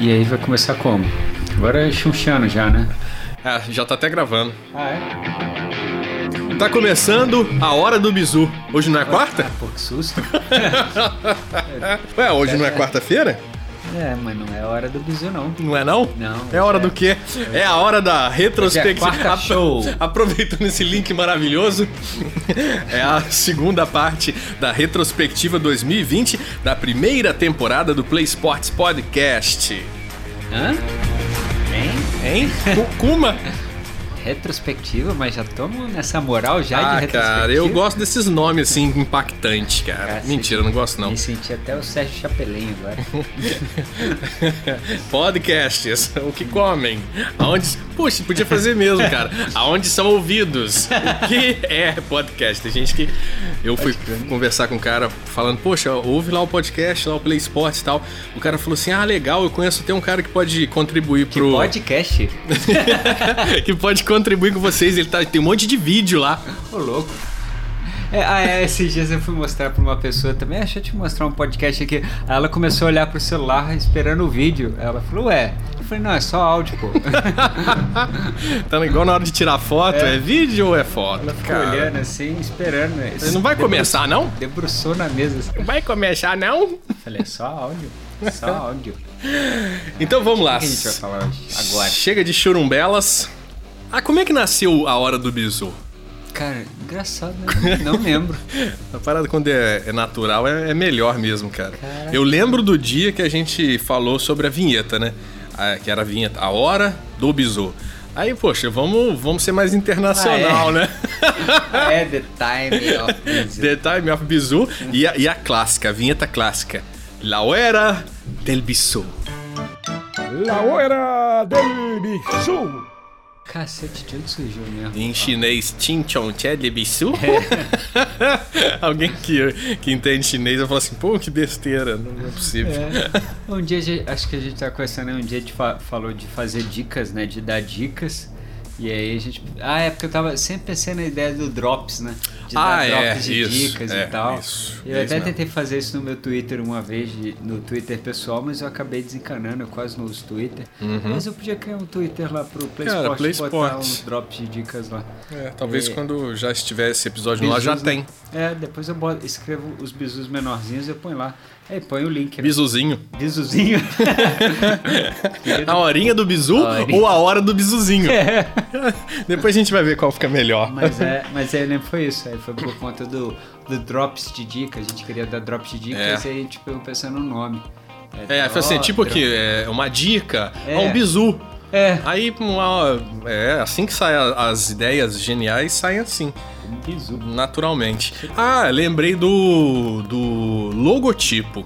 E aí vai começar como? Agora é chunchando já, né? Ah, já tá até gravando. Ah, é? Tá começando a hora do bizu. Hoje não é quarta? Pô, que susto. Ué, hoje não é quarta-feira? É, mas não é hora do bizu, não. Não é não? Não. É hora é. do quê? É a hora da retrospectiva. É show. Aproveitando esse link maravilhoso, é a segunda parte da retrospectiva 2020 da primeira temporada do Play Sports Podcast. Hã? Hein? Hein? Kuma? Retrospectiva, mas já estamos nessa moral já de Ah, retrospectiva. cara, eu gosto desses nomes assim impactantes, cara. Mentira, eu não gosto não. Me senti até o Sérgio Chapelin agora. Podcasts, o que comem? Aonde. Puxa, podia fazer mesmo, cara. Aonde são ouvidos? O que é podcast? Tem gente que. Eu fui conversar com um cara falando, poxa, ouve lá o podcast, lá o Play Sports e tal. O cara falou assim: ah, legal, eu conheço até um cara que pode contribuir pro. Podcast? que pode contribuir com vocês. Ele tá, tem um monte de vídeo lá. Ô, louco. É, ah, é, esses dias eu fui mostrar pra uma pessoa também, ah, deixa eu te mostrar um podcast aqui. Aí ela começou a olhar pro celular esperando o vídeo. Ela falou, ué. Eu falei, não, é só áudio, pô. Tá igual na hora de tirar foto, é, É. vídeo ou é foto? Ela ficou Cara, olhando assim, esperando. né? Você não vai começar, não? Debruçou na mesa. assim. Não vai começar, não? Eu Falei, é só áudio. Só áudio. Então vamos lá. O que a gente vai falar? Agora. Chega de churumbelas. Ah, como é que nasceu a hora do bizu? Cara, engraçado, né? Não lembro. A parada quando é, é natural é, é melhor mesmo, cara. Caraca. Eu lembro do dia que a gente falou sobre a vinheta, né? Ah, que era a vinheta, a hora do bizu. Aí, poxa, vamos, vamos ser mais internacional, Ah, é? né? É The Time of Busy. The Time of Bizu e a, e a clássica, a vinheta clássica. La hora del bizu. La hora del bisu. Cacete, de onde surgiu mesmo? Em chinês, Chin Chong Che de Bisu. Alguém que, que entende chinês vai falar assim, pô, que besteira, não é possível. É. Um dia, acho que a gente tá conversando, um dia a gente fa- falou de fazer dicas, né? De dar dicas. E aí a gente. Ah, é porque eu tava sempre pensando na ideia do drops, né? De Ah, dar é, drops de isso, dicas é, e tal. isso, eu é até mesmo. tentei fazer isso no meu Twitter uma vez, no Twitter pessoal, mas eu acabei desencanando, eu quase não uso Twitter. Mas eu podia criar um Twitter lá pro Play Uhum. Cara, Sport Play botar uns drops de dicas lá. É, talvez É. quando já estiver esse episódio ar já tem. É, depois eu boto- escrevo os bisus menorzinhos e eu ponho lá. Aí põe o link. né? Bizuzinho. Bisuzinho. A horinha do bizu A horinha. ou a hora do bizuzinho? É. Depois a gente vai ver qual fica melhor. Mas é, mas lembro que foi isso. Aí foi por conta do, do drops de dicas. A gente queria dar drops de dicas É. e aí a gente pegou pensando no nome. É, foi assim, tipo dro- que é uma dica, É. é um bizu. É, Aí, uma, é assim que saem as ideias geniais, saem assim, bisu. naturalmente. Ah, lembrei do, do logotipo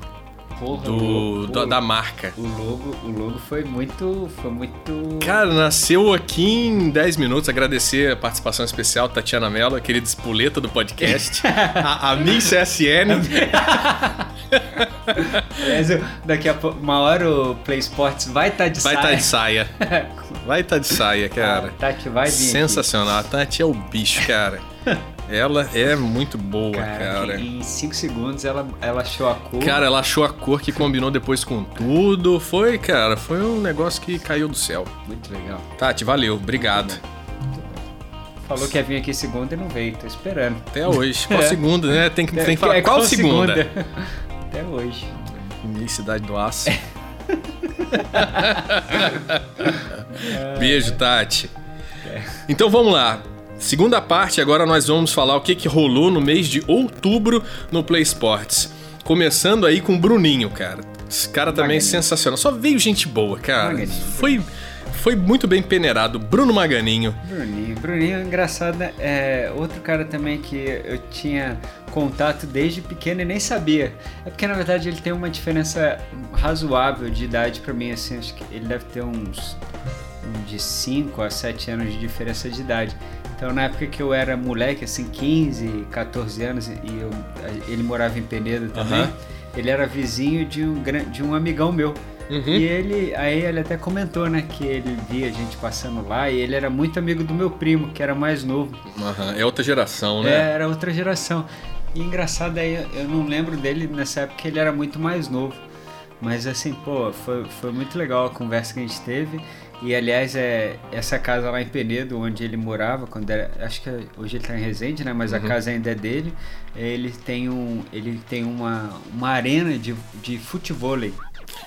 Porra, do, o, da, da marca. o logo, o logo foi muito. Foi muito. Cara, nasceu aqui em 10 minutos. Agradecer a participação especial Tatiana Mello, a querida espoleta do podcast. a, a Miss CSN. Daqui a pouco, uma hora o Play Sports vai estar de Vai estar saia. de saia. Vai estar de saia, cara. Tati vai vir. aqui. Sensacional. A Tati é o bicho, cara. Ela é muito boa, Cara, cara. em 5 segundos ela, ela achou a cor. Cara, ela achou a cor que combinou depois com tudo. Foi, cara, foi um negócio que caiu do céu. Muito legal. Tati, valeu, obrigado. Falou que ia vir aqui segunda e não veio, tô esperando. Até hoje. Qual É. segunda, né? Tem que, tem que falar É, qual segunda? Até hoje. Cidade do Aço. Beijo, Tati. Então vamos lá. Segunda parte, agora nós vamos falar o que, que rolou no mês de outubro no Play Sports. Começando aí com o Bruninho, cara. Esse cara também é sensacional. Só veio gente boa, cara. Foi, foi muito bem peneirado. Bruno Maganinho. Bruninho. Bruninho, engraçado, é outro cara também que eu tinha contato desde pequeno e nem sabia. É porque, na verdade, ele tem uma diferença razoável de idade pra mim, assim, acho que ele deve ter uns de 5 a 7 anos de diferença de idade. Então, na época que eu era moleque, assim, 15, 14 anos, e eu, ele morava em Penedo também, Aham. ele era vizinho de um, de um amigão meu. Uhum. E ele, aí ele até comentou, né, que ele via a gente passando lá e ele era muito amigo do meu primo, que era mais novo. Aham, É outra geração, né? É, era outra geração. E engraçado aí, eu não lembro dele nessa época, ele era muito mais novo. Mas assim, pô, foi, foi muito legal a conversa que a gente teve. E aliás, é essa casa lá em Penedo, onde ele morava, quando era, acho que hoje ele está em Resende, né? Mas a casa ainda é dele. Ele tem um, ele tem uma, uma arena de, de futebol.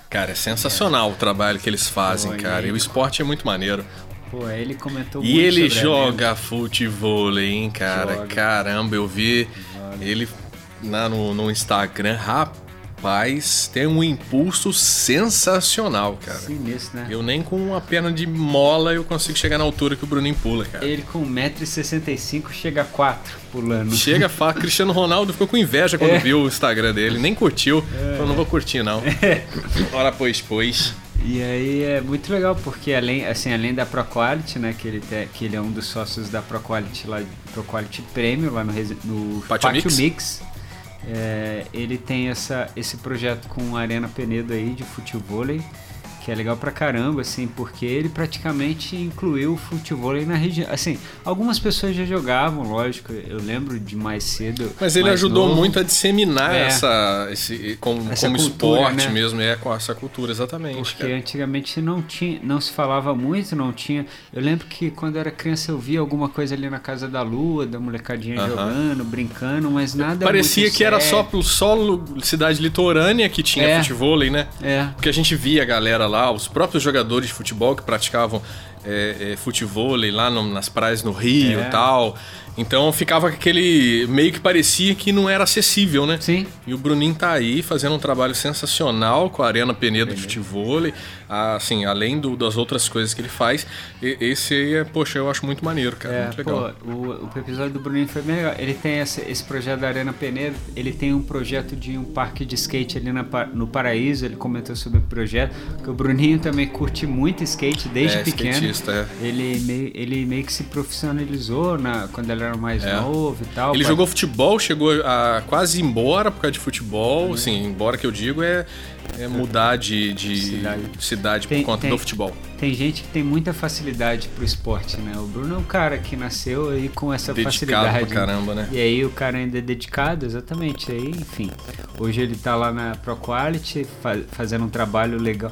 Cara, é sensacional o trabalho que eles fazem, Pô, cara. E o esporte é muito maneiro. Pô, ele comentou E ele a joga futebol, hein, cara? Joga. Caramba, eu vi ele na, no, no Instagram. Rapaz, tem um impulso sensacional, cara. Sinistro, né? Eu nem com uma perna de mola eu consigo chegar na altura que o Bruninho pula, cara. Ele com 1,65m chega a 4 pulando. Chega, fala, Cristiano Ronaldo ficou com inveja É. quando viu o Instagram dele, nem curtiu. Falou, não vou curtir, não. É. Ora, pois, pois. E aí é muito legal, porque além, assim, além da ProQuality, né, que ele, te, que ele é um dos sócios da ProQuality, lá, ProQuality Premium, lá no, no Pátio Pátio Mix. Mix, é, ele tem essa, esse projeto com a Arena Penedo aí de futebol, que é legal pra caramba, assim, porque ele praticamente incluiu o futebol na região. Assim, algumas pessoas já jogavam, lógico, eu lembro de mais cedo. Mas ele ajudou novo. muito a disseminar É. essa, esse, como, Essa como cultura, esporte né? mesmo, é com essa cultura, exatamente. Porque cara. antigamente não tinha, não se falava muito, não tinha. Eu lembro que quando eu era criança eu via alguma coisa ali na casa da lua, da molecadinha Aham. jogando, brincando, mas nada Parecia que era só, sério. só lu- cidade litorânea que tinha É. futebol, né? É. Porque a gente via a galera lá, os próprios jogadores de futebol que praticavam é, é, futebol lá no- nas praias no Rio É. e tal. Então ficava aquele. meio que parecia que não era acessível, né? Sim. E o Bruninho tá aí fazendo um trabalho sensacional com a Arena Penedo de futebol, assim, além do- das outras coisas que ele faz. esse aí é, poxa, eu acho muito maneiro, cara. É, muito legal. pô, o, o episódio do Bruninho foi legal. Ele tem esse, esse projeto da Arena Penedo, ele tem um projeto de um parque de skate ali na, no Paraíso, ele comentou sobre o projeto, que o Bruninho também curte muito skate desde É, pequeno. é. Ele meio, ele meio que se profissionalizou na, quando ele era mais É. novo e tal. Ele Pa- jogou futebol, chegou a quase embora por causa de futebol. Assim, embora que eu digo é, é mudar de, de Cidade. cidade, Tem- por conta tem- do futebol. Tem gente que tem muita facilidade pro esporte, né? O Bruno é um cara que nasceu aí com essa Dedicado facilidade. pra caramba, né? E aí o cara ainda é dedicado, exatamente. Aí, enfim. Hoje ele tá lá na ProQuality fa fazendo um trabalho legal.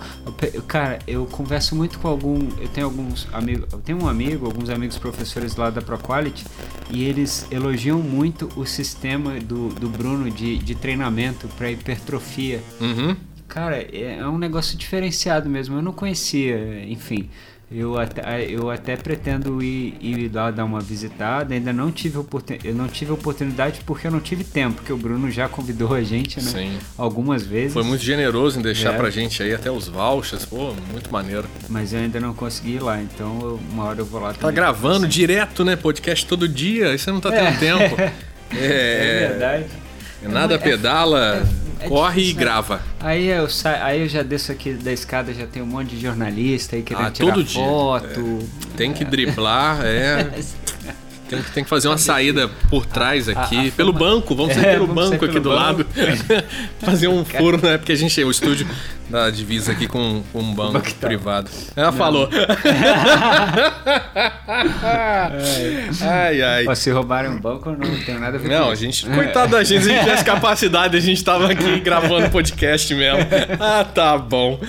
Cara, eu converso muito com algum. Eu tenho alguns amigos. Eu tenho um amigo, alguns amigos professores lá da ProQuality, e eles elogiam muito o sistema do, do Bruno de, de treinamento para hipertrofia. Uhum. Cara, é é um negócio diferenciado mesmo. Eu não conhecia, enfim. Eu até, eu até pretendo ir, ir lá dar uma visitada. Ainda não tive, oportun, eu não tive oportunidade porque eu não tive tempo, porque o Bruno já convidou a gente, né? Sim. Algumas vezes. Foi muito generoso em deixar É. pra gente aí até os vouchers. Pô, muito maneiro. Mas eu ainda não consegui ir lá, então eu- uma hora eu vou lá Tá gravando direto, né? Podcast todo dia. Aí você não tá tendo É. tempo. É É, verdade. é nada É- pedala, é corre e difícil, né? grava. Aí eu, sa... aí eu já desço aqui da escada, já tem um monte de jornalista aí querendo Ah, tirar todo dia. foto. Tem que driblar, é. Tem, que- tem que fazer uma saída por trás aqui, a- a pelo banco, vamos sair É, pelo vamos sair banco aqui pelo do lado. banco. fazer um furo, né? Porque a gente, o estúdio da divisa aqui com, com um banco banco tá. privado. Ela falou. ai, ai. Se roubarem um banco, eu não tenho nada a ver com Não, a isso. gente, coitado da gente, se a gente tivesse capacidade, a gente tava aqui gravando podcast mesmo. Ah, tá bom.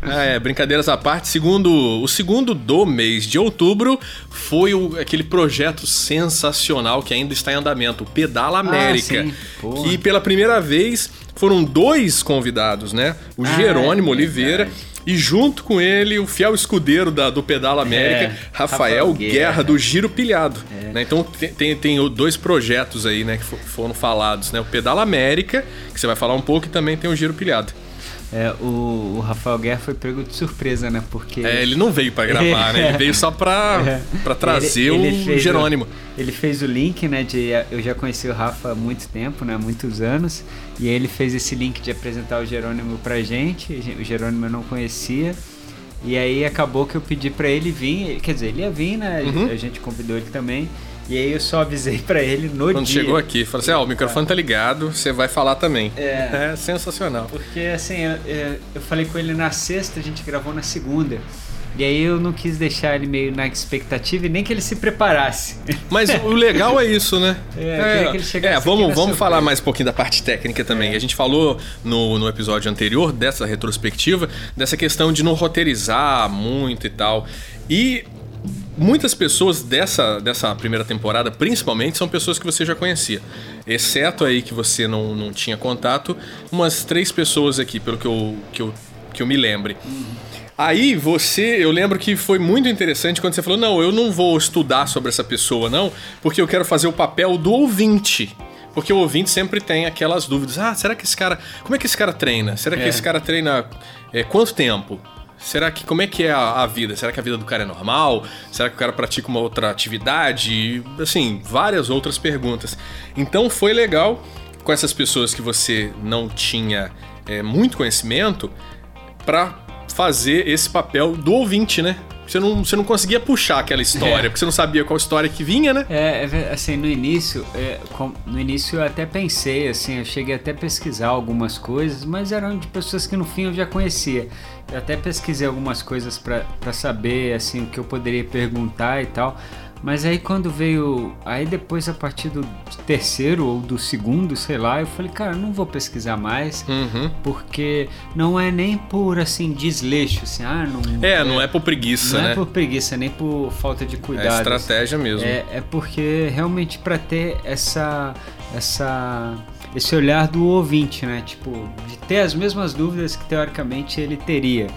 Ah, é, brincadeiras à parte, segundo o segundo do mês de outubro foi o- aquele projeto sensacional que ainda está em andamento, o Pedala América, sim. Pô. que pela primeira vez foram dois convidados, né? O Ah, Jerônimo é Oliveira e junto com ele o fiel escudeiro da, do Pedala América, É, Rafael, Guerra, Guerra. do Giro Pilhado. É. né? Então tem, tem, tem dois projetos aí, né, que fo- foram falados, né? O Pedala América, que você vai falar um pouco, e também tem o Giro Pilhado. É, o, o Rafael Guerra foi pego de surpresa, né? Porque. É, ele não veio pra gravar, né? Ele veio só pra, É. pra trazer Ele- ele o Jerônimo. Ele fez o link, né? De, eu já conheci o Rafa há muito tempo, né? Muitos anos. E aí ele fez esse link de apresentar o Jerônimo pra gente. O Jerônimo eu não conhecia. E aí acabou que eu pedi pra ele vir. Quer dizer, ele ia vir, né? Uhum. A gente convidou ele também. E aí eu só avisei pra ele no Quando dia. chegou aqui, falou assim: ó, o microfone tá ligado, você vai falar também. É. É sensacional. Porque assim, eu, eu- eu falei com ele na sexta, a gente gravou na segunda. E aí eu não quis deixar ele meio na expectativa e nem que ele se preparasse. Mas o legal é isso, né? É, queria que ele chegasse é, vamos, vamos falar mais um pouquinho da parte técnica também. É. A gente falou no, no episódio anterior dessa retrospectiva, dessa questão de não roteirizar muito e tal. E muitas pessoas dessa, dessa primeira temporada, principalmente, são pessoas que você já conhecia. Exceto aí que você não, não tinha contato, umas três pessoas aqui, pelo que eu, que eu, que eu me lembre. Aí você, eu lembro que foi muito interessante quando você falou: não, eu não vou estudar sobre essa pessoa, não, porque eu quero fazer o papel do ouvinte. Porque o ouvinte sempre tem aquelas dúvidas: ah, será que esse cara. Como é que esse cara treina? Será que É. esse cara treina é, quanto tempo? Será que como é que é a, a vida? Será que a vida do cara é normal? Será que o cara pratica uma outra atividade? Assim, várias outras perguntas. Então foi legal com essas pessoas que você não tinha é, muito conhecimento pra fazer esse papel do ouvinte, né? Você não, você não conseguia puxar aquela história, É. porque você não sabia qual história que vinha, né? É, é assim, no início, é, no início eu até pensei, assim, eu cheguei até a pesquisar algumas coisas, mas eram de pessoas que no fim eu já conhecia. Eu até pesquisei algumas coisas pra saber, assim, o que eu poderia perguntar e tal. Mas aí quando veio, aí depois a partir do terceiro ou do segundo, sei lá, eu falei, cara, não vou pesquisar mais, Uhum. porque não é nem por, assim, desleixo, assim, ah, não... É, não é por preguiça, não né? é por preguiça, nem por falta de É cuidado. estratégia mesmo. É, é porque realmente para ter essa, essa, esse olhar do ouvinte, né? Tipo, de ter as mesmas dúvidas que teoricamente ele teria.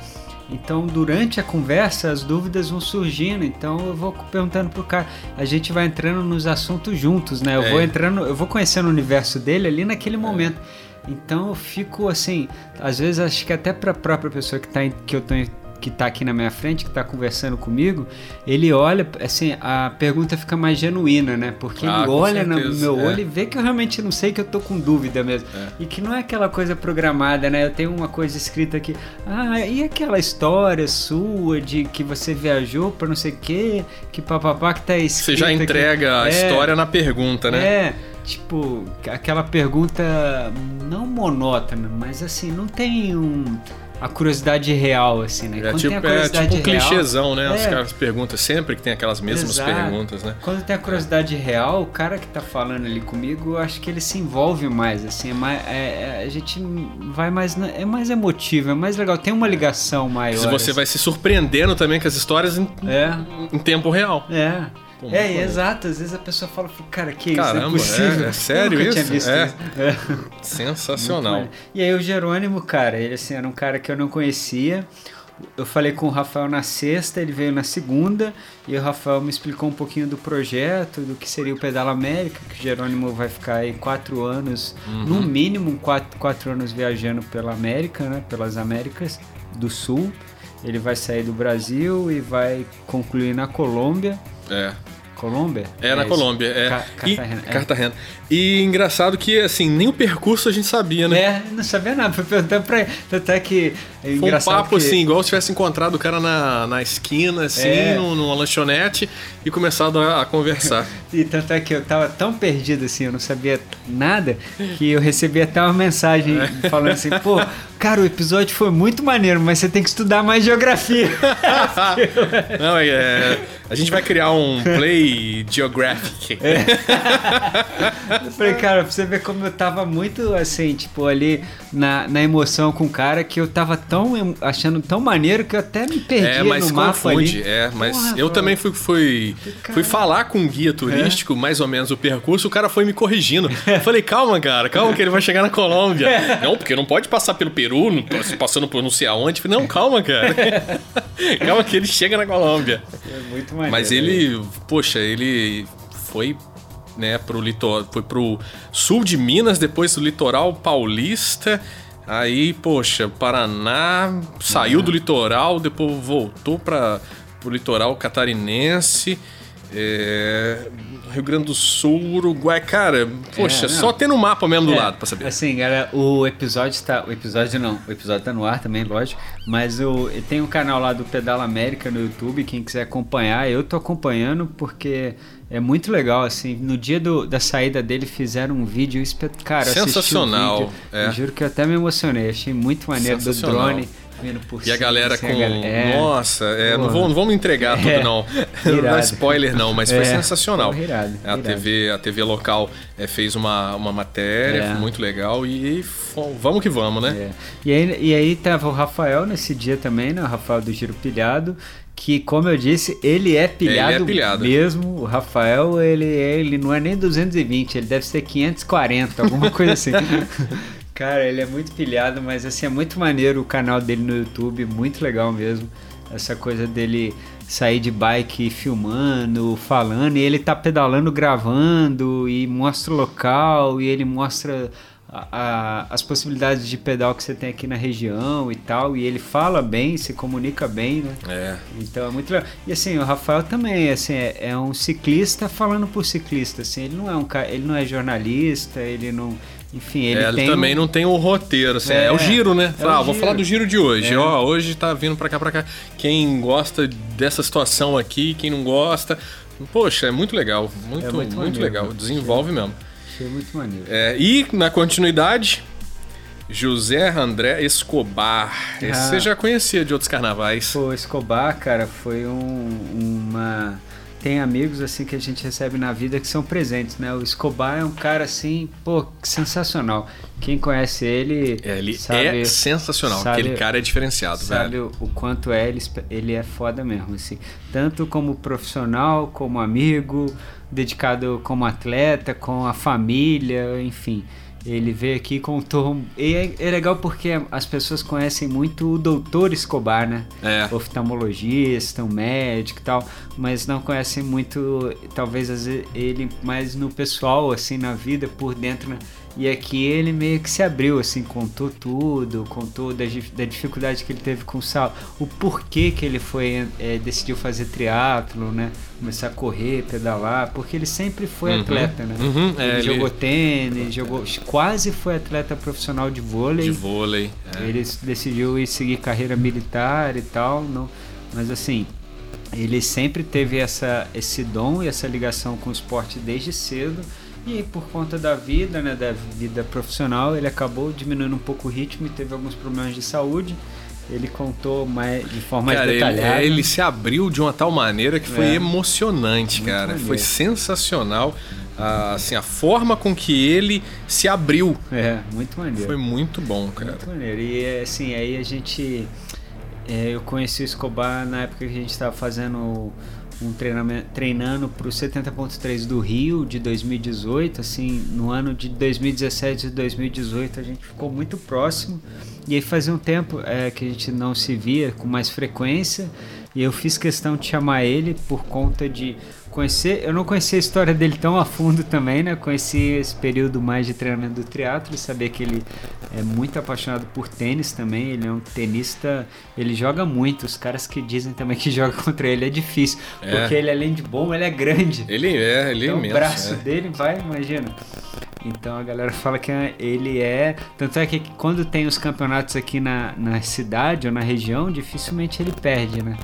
Então, durante a conversa, as dúvidas vão surgindo. Então, eu vou perguntando pro cara. A gente vai entrando nos assuntos juntos, né? Eu É. vou entrando, eu vou conhecendo o universo dele ali naquele momento. Então, eu fico assim, às vezes acho que até para a própria pessoa que tá que eu tô que tá aqui na minha frente, que tá conversando comigo, ele olha, assim, a pergunta fica mais genuína, né? Porque Ah, ele olha no certeza, meu é. olho e vê que eu realmente não sei, que eu tô com dúvida mesmo. E que não é aquela coisa programada, né? Eu tenho uma coisa escrita aqui, ah, e aquela história sua de que você viajou pra não sei o quê, que papapá que tá escrito Você já aqui. entrega a É, história na pergunta, né? É, tipo, aquela pergunta não monótona, mas assim, não tem um a curiosidade real, assim, né? É Quando tipo, tem a é curiosidade tipo um real, clichêzão, né? Os É. caras perguntam sempre que tem aquelas mesmas Exato. perguntas, né? Quando tem a curiosidade real, o cara que tá falando ali comigo, eu acho que ele se envolve mais, assim, é mais, é- é- a gente vai mais, é mais emotivo, é mais legal, tem uma ligação maior. Se você assim. vai se surpreendendo também com as histórias em, É, em tempo real. é. Pô, é, maneiro. exato, às vezes a pessoa fala, cara, que isso, Caramba, não é possível. é- é sério isso? É. isso. É. Sensacional. E aí o Jerônimo, cara, ele assim, era um cara que eu não conhecia. Eu falei com o Rafael na sexta, ele veio na segunda, e o Rafael me explicou um pouquinho do projeto, do que seria o Pedala América, que o Jerônimo vai ficar aí quatro anos, no mínimo quatro, quatro anos viajando pela América, né? Pelas Américas do Sul. Ele vai sair do Brasil e vai concluir na Colômbia. É. Colômbia? É, na isso. Colômbia. É. Ca- E, Cartagena, é. Cartagena. E engraçado que, assim, nem o percurso a gente sabia, né? É, não sabia nada, fui perguntando pra ele. Tanto é que. É Foi um papo que- assim, igual se tivesse encontrado o cara na, na esquina, assim, É. num- numa lanchonete e começado a, a conversar. E tanto é que eu tava tão perdido assim, eu não sabia nada, que eu recebi até uma mensagem É. falando assim, pô, cara, o episódio foi muito maneiro, mas você tem que estudar mais geografia. Não, é, é, a gente vai criar um Play Geographic. É. Eu falei, cara, pra você ver como eu tava muito assim, tipo, ali na, na emoção com o cara, que eu tava tão achando tão maneiro que eu até me perdi É, mas no mapa confunde, ali. é, mas Porra, eu pô. também fui, fui, fui falar com um guia turístico, mais ou menos o percurso, o cara foi me corrigindo. Eu Falei, calma, cara, calma que ele vai chegar na Colômbia. Não, porque não pode passar pelo Peru, tô passando por não sei aonde. Falei, não, calma, cara. calma que ele chega na Colômbia. É muito maneiro. Mas ele, poxa, ele foi, né, pro litoral, foi pro sul de Minas, depois do litoral paulista. Aí, poxa, Paraná, saiu do litoral, depois voltou para pro litoral catarinense. é, Rio Grande do Sul, Uruguai, cara, poxa, É, só tendo o mapa mesmo do É, lado pra saber. Assim, galera, o episódio está. O episódio não, o episódio tá no ar também, lógico. Mas o, tem um canal lá do Pedala América no YouTube, quem quiser acompanhar, eu tô acompanhando porque é muito legal, assim. No dia do- da saída dele fizeram um vídeo espetacular. Sensacional, Vídeo, é. Eu juro que eu até me emocionei, achei muito maneiro do drone. Vindo por E a galera assim, com. a galera- é, Nossa, é, não, vamos, não vamos entregar tudo, É. não. Não dá Irado. spoiler, não, mas foi É. sensacional. Porra, irado, a, irado. TV, a TV local é, fez uma, uma matéria É. muito legal e vamos que vamos, né? É. E, aí, e aí tava o Rafael nesse dia também, né? O Rafael do Giro Pilhado. Que, como eu disse, ele é pilhado, pilhado. mesmo. O Rafael, ele, ele não é nem 220, ele deve ser 540, alguma coisa assim. Cara, ele é muito pilhado, mas assim, é muito maneiro o canal dele no YouTube, muito legal mesmo. Essa coisa dele sair de bike filmando, falando, e ele tá pedalando, gravando, e mostra o local, e ele mostra a- a- as possibilidades de pedal que você tem aqui na região e tal, e ele fala bem, se comunica bem, né? É. Então é muito legal. E assim, o Rafael também, assim, é, é um ciclista falando por ciclista, assim, ele não é um ele não é jornalista, ele não, enfim, ele É, ele tem também um- não tem o roteiro, assim, é, É, o giro, né? é Fala, o ah, vou giro. falar do giro de hoje. É. Ó, hoje tá vindo pra cá, pra cá. Quem gosta dessa situação aqui, quem não gosta. Poxa, é muito legal. Muito, É muito, muito legal. Desenvolve mesmo. Achei muito maneiro. É, e na continuidade, José André Escobar. Esse Ah. você já conhecia de outros carnavais. Pô, Escobar, cara, foi um- uma. Tem amigos assim que a gente recebe na vida que são presentes, né? O Escobar é um cara assim, pô, sensacional. Quem conhece ele. É, ele sabe, é sensacional. sabe- Aquele cara é diferenciado, sabe velho. o, o quanto é ele, ele é foda mesmo, assim. Tanto como profissional, como amigo, dedicado como atleta, com a família, enfim. Ele veio aqui e contou. E é, é legal porque as pessoas conhecem muito o doutor Escobar, né? É. Oftalmologista, um médico e tal, mas não conhecem muito, talvez ele mais no pessoal, assim, na vida, por dentro, né? E aqui ele meio que se abriu, assim, contou tudo, contou da, da dificuldade que ele teve com o sal, o porquê que ele foi, eh, decidiu fazer triatlo, né? Começar a correr, pedalar, porque ele sempre foi Uhum. atleta, né? Uhum, é, ele, ele- jogou tênis, jogou, quase foi atleta profissional de vôlei. De vôlei. é. Ele decidiu ir seguir carreira militar e tal, não, mas assim, ele sempre teve essa, esse dom e essa ligação com o esporte desde cedo. E por conta da vida, né, da vida profissional, ele acabou diminuindo um pouco o ritmo e teve alguns problemas de saúde. Ele contou mais, de forma Cara, mais ele, detalhada. é, ele se abriu de uma tal maneira que foi É. emocionante, Muito cara. maneiro. Foi sensacional. ah, assim, a forma com que ele se abriu É, muito maneiro. foi muito bom, cara. Muito maneiro. E assim, aí a gente. é, eu conheci o Escobar na época que a gente estava fazendo um treinamento, treinando para o 70.3 do Rio de 2018. Assim, no ano de 2017 e 2018 a gente ficou muito próximo. E aí fazia um tempo é, que a gente não se via com mais frequência. E eu fiz questão de chamar ele por conta de conhecer. Eu não conhecia a história dele tão a fundo também, né? Conheci esse período mais de treinamento do triatlo e saber que ele é muito apaixonado por tênis também. Ele é um tenista, ele joga muito. Os caras que dizem também que joga contra ele é difícil, É. porque ele além de bom, ele é grande. Ele é, ele é então, imenso. o braço é. dele vai, imagina. Então a galera fala que ele é. Tanto é que quando tem os campeonatos aqui na, na cidade ou na região, dificilmente ele perde, né?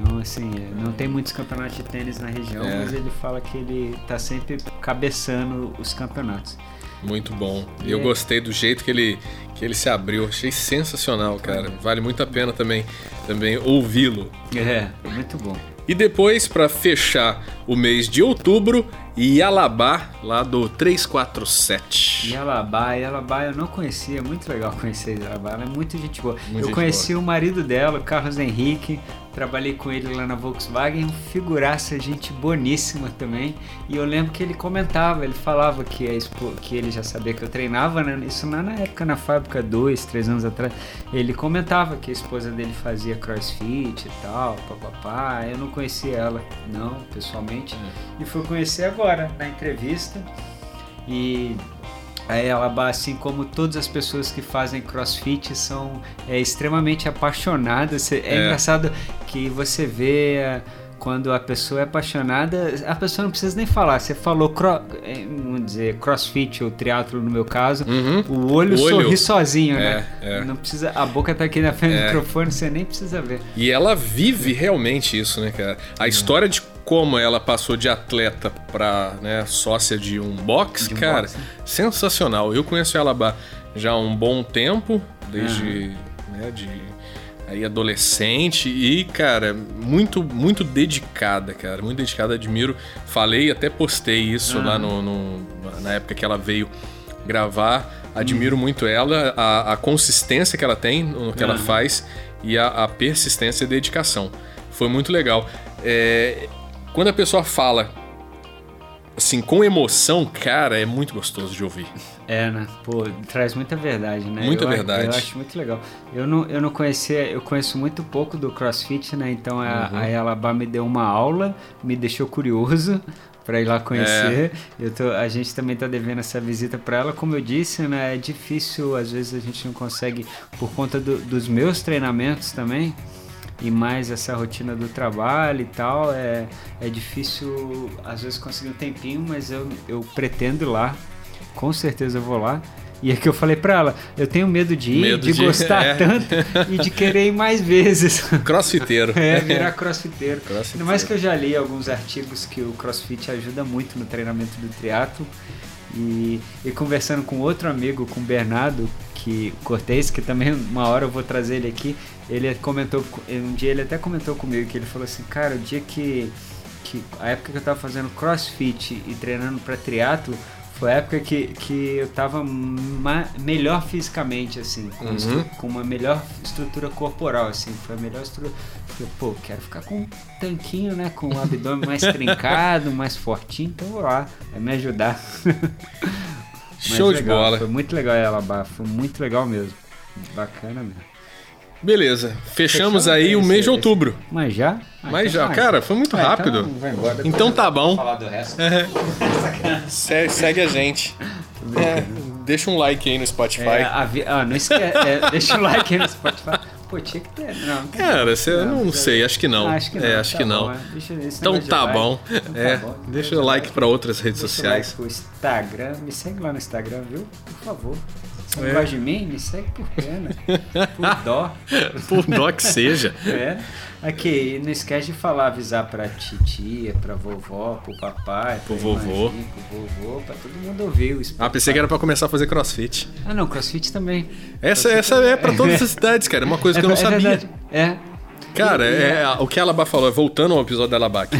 Então, assim, é, não tem muitos campeonatos de tênis na região, É. mas ele fala que ele tá sempre cabeçando os campeonatos. Muito bom. E Eu é- gostei do jeito que ele, que ele se abriu. Achei sensacional, cara. Vale muito a pena também, também ouvi-lo. É, muito bom. E depois, para fechar o mês de outubro, Yalabá, lá do 347. Yalabá, Yalabá eu não conhecia, muito legal conhecer Yalabá, ela é muito gente boa. Muito eu gente conheci o marido dela, o Carlos Henrique, trabalhei com ele lá na Volkswagen, um figuraça, gente boníssima também. E eu lembro que ele comentava, ele falava que, a expo- que ele já sabia que eu treinava, né? Isso lá na época, na fábrica, dois, três anos atrás. Ele comentava que a esposa dele fazia crossfit e tal, papapá. Eu não conhecia ela, não, pessoalmente. E fui conhecer agora, na entrevista. E a Elaba, assim como todas as pessoas que fazem crossfit, são é, extremamente apaixonadas. É, É. engraçado que você vê é, quando a pessoa é apaixonada, a pessoa não precisa nem falar. Você falou, cro, é, vamos dizer, crossfit ou triatlo no meu caso, Uhum. o olho, O olho. sorri sozinho, É, né? é. Não precisa, a boca tá aqui na frente É. do microfone, você nem precisa ver. E ela vive realmente isso, né, cara? A história de como ela passou de atleta pra né, sócia de um box, De um cara, boxe. sensacional. Eu conheço ela já há um bom tempo, desde né? De aí adolescente e, cara, muito, muito dedicada, cara. Muito dedicada, admiro. Falei, até postei isso lá no, no- na época que ela veio gravar. Admiro muito ela, a, a consistência que ela tem no que ela faz e a, a persistência e dedicação. Foi muito legal. É, quando a pessoa fala assim, com emoção, cara, é muito gostoso de ouvir. É, né? Pô, traz muita verdade, né? Muita eu, verdade. Eu acho muito legal. Eu não, eu não conhecia, eu conheço muito pouco do CrossFit, né? Então a, Uhum. a Yalabá me deu uma aula, me deixou curioso pra ir lá conhecer. É. Eu tô, a gente também tá devendo essa visita pra ela. Como eu disse, né? É difícil, às vezes a gente não consegue, por conta do- dos meus treinamentos também. E mais essa rotina do trabalho e tal, é, é difícil às vezes conseguir um tempinho, mas eu, eu pretendo ir lá com certeza eu vou lá. E é que eu falei pra ela, eu tenho medo de ir, Medo de, de- gostar é. tanto e de querer ir mais vezes. Crossfiteiro. É, virar crossfiteiro. Crossfiteiro. Ainda mais que eu já li alguns artigos que o crossfit ajuda muito no treinamento do triatlo. E, e conversando com outro amigo, com o Bernardo, que Cortez, que também uma hora eu vou trazer ele aqui, ele comentou, um dia ele até comentou comigo que ele falou assim, cara, o dia que, que a época que eu tava fazendo crossfit e treinando para triatlo, foi a época que, que eu tava melhor fisicamente, assim, com, Uhum. com uma melhor estrutura corporal, assim, foi a melhor estrutura. Falei, pô, quero ficar com um tanquinho, né, com o abdômen mais trincado, mais fortinho, então vou lá, vai me ajudar. Show de legal, bola. Foi muito legal ela, foi muito legal mesmo. Bacana mesmo. Beleza. Fechamos, Fechamos aí o esse- mês de outubro. Mas já? Ah, Mas então já, vai. cara, foi muito Ah, rápido. Então, vai embora. Depois Então eu tá bom. Falar do resto. Se- segue a gente. É, deixa um like aí no Spotify. É, avi- ah, não esquece. é, deixa o like aí no Spotify. Pô, tinha que ter. Não, Cara, você, eu não sei, acho que não. Ah, acho que não. É, acho tá que não. é. Deixa Então tá like. bom. Então tá É, bom. deixa o like pra outras redes Deixa sociais. like pro Instagram. Me segue lá no Instagram, viu? Por favor. Você não É. gosta de mim? Me segue por pena. Por dó. Por dó que seja. É. Aqui, não esquece de falar, avisar pra titia, pra vovó, pro papai, Pro vovô. pro vovô, pra todo mundo ouvir o Ah, pensei que era pra começar a fazer crossfit. Ah, não, crossfit também. Essa, essa é pra todas as cidades, cara. É uma coisa que eu não é sabia. verdade. É. Cara, é, o que a Alabá falou, voltando ao episódio da Alabá aqui,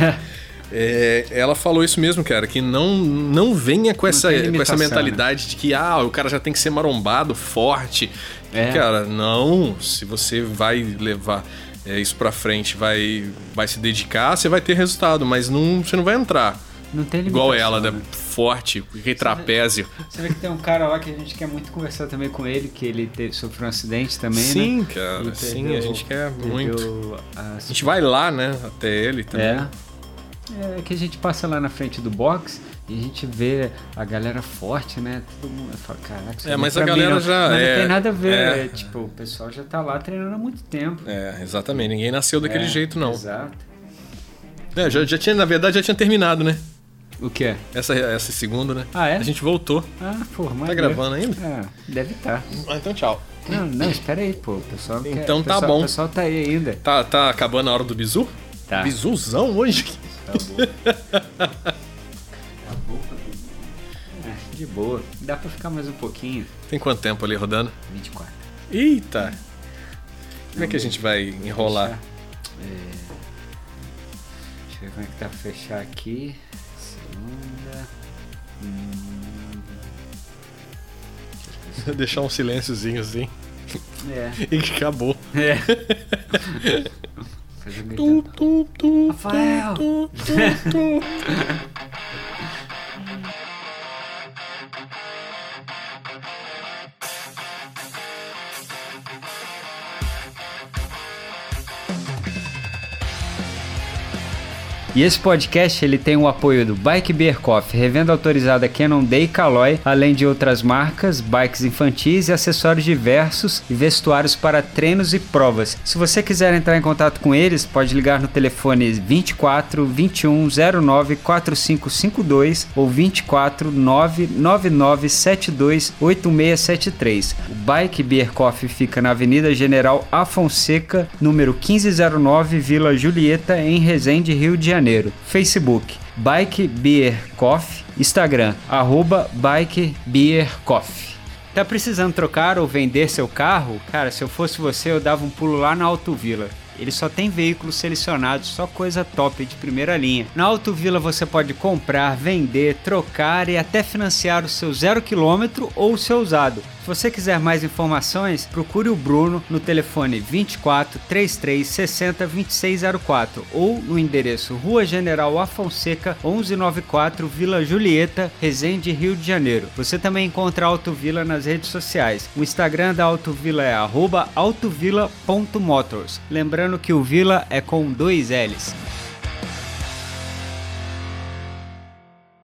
é, ela falou isso mesmo, cara, que não, não venha com essa, tem com essa né? mentalidade de que ah, o cara já tem que ser marombado, forte. É. Cara, não. Se você vai levar é, isso pra frente, vai, vai se dedicar, você vai ter resultado, mas não, você não vai entrar. Não tem Igual ela, né? né? Forte, que trapézio. Você vê que tem um cara lá que a gente quer muito conversar também com ele, que ele teve, sofreu um acidente também, Sim, né? cara, Ele sim, perdeu- a gente quer perdeu muito. a- A gente vai lá, né, até ele também. É. É que a gente passa lá na frente do box e a gente vê a galera forte, né? Todo mundo fala, caraca, isso É, não mas a galera não." já Mas é- não tem nada a ver. é. é, tipo, o pessoal já tá lá treinando há muito tempo. É, exatamente. Ninguém nasceu daquele É, jeito, não. Exato. É, já, já tinha, na verdade, já tinha terminado, né? O que é? Essa, essa segunda, né? Ah, é? A gente voltou. Ah, pô, Tá maneiro. gravando ainda? Ah, deve estar. Ah, então tchau. Não, não, espera aí, pô. O pessoal quer- Então o tá pessoal- bom. O pessoal tá aí ainda. Tá, tá acabando a hora do bizu? Tá. Bizuzão hoje? É, de boa. Dá pra ficar mais um pouquinho. Tem quanto tempo ali rodando? 24. Eita! Como é que a gente vai enrolar? É, Deixa eu ver como é que tá pra fechar aqui. Segunda. Hum, Deixar um silênciozinho assim. é. E que acabou. É. Rafael! E esse podcast ele tem o apoio do Bike Beer Coffee, revenda autorizada Cannondale e Caloi, além de outras marcas, bikes infantis e acessórios diversos e vestuários para treinos e provas. Se você quiser entrar em contato com eles, pode ligar no telefone 24 21 09 4552 ou 24 999 72 8673. O Bike Beer Coffee fica na Avenida General Afonseca, número 1509, Vila Julieta, em Resende, Rio de Janeiro. Facebook Bike Beer Coffee, Instagram arroba Bike Beer Coffee. Tá precisando trocar ou vender seu carro? Cara, se eu fosse você, eu dava um pulo lá na Autovila. Ele só tem veículos selecionados, só coisa top de primeira linha. Na Auto Vila você pode comprar, vender, trocar e até financiar o seu zero quilômetro ou o seu usado. Se você quiser mais informações, procure o Bruno no telefone 24 33 60 2604 ou no endereço Rua General Afonseca 1194 Vila Julieta, Resende, Rio de Janeiro. Você também encontra a Autovila nas redes sociais. O Instagram da Autovila é autovila.motors. Lembrando que o Vila é com dois L's.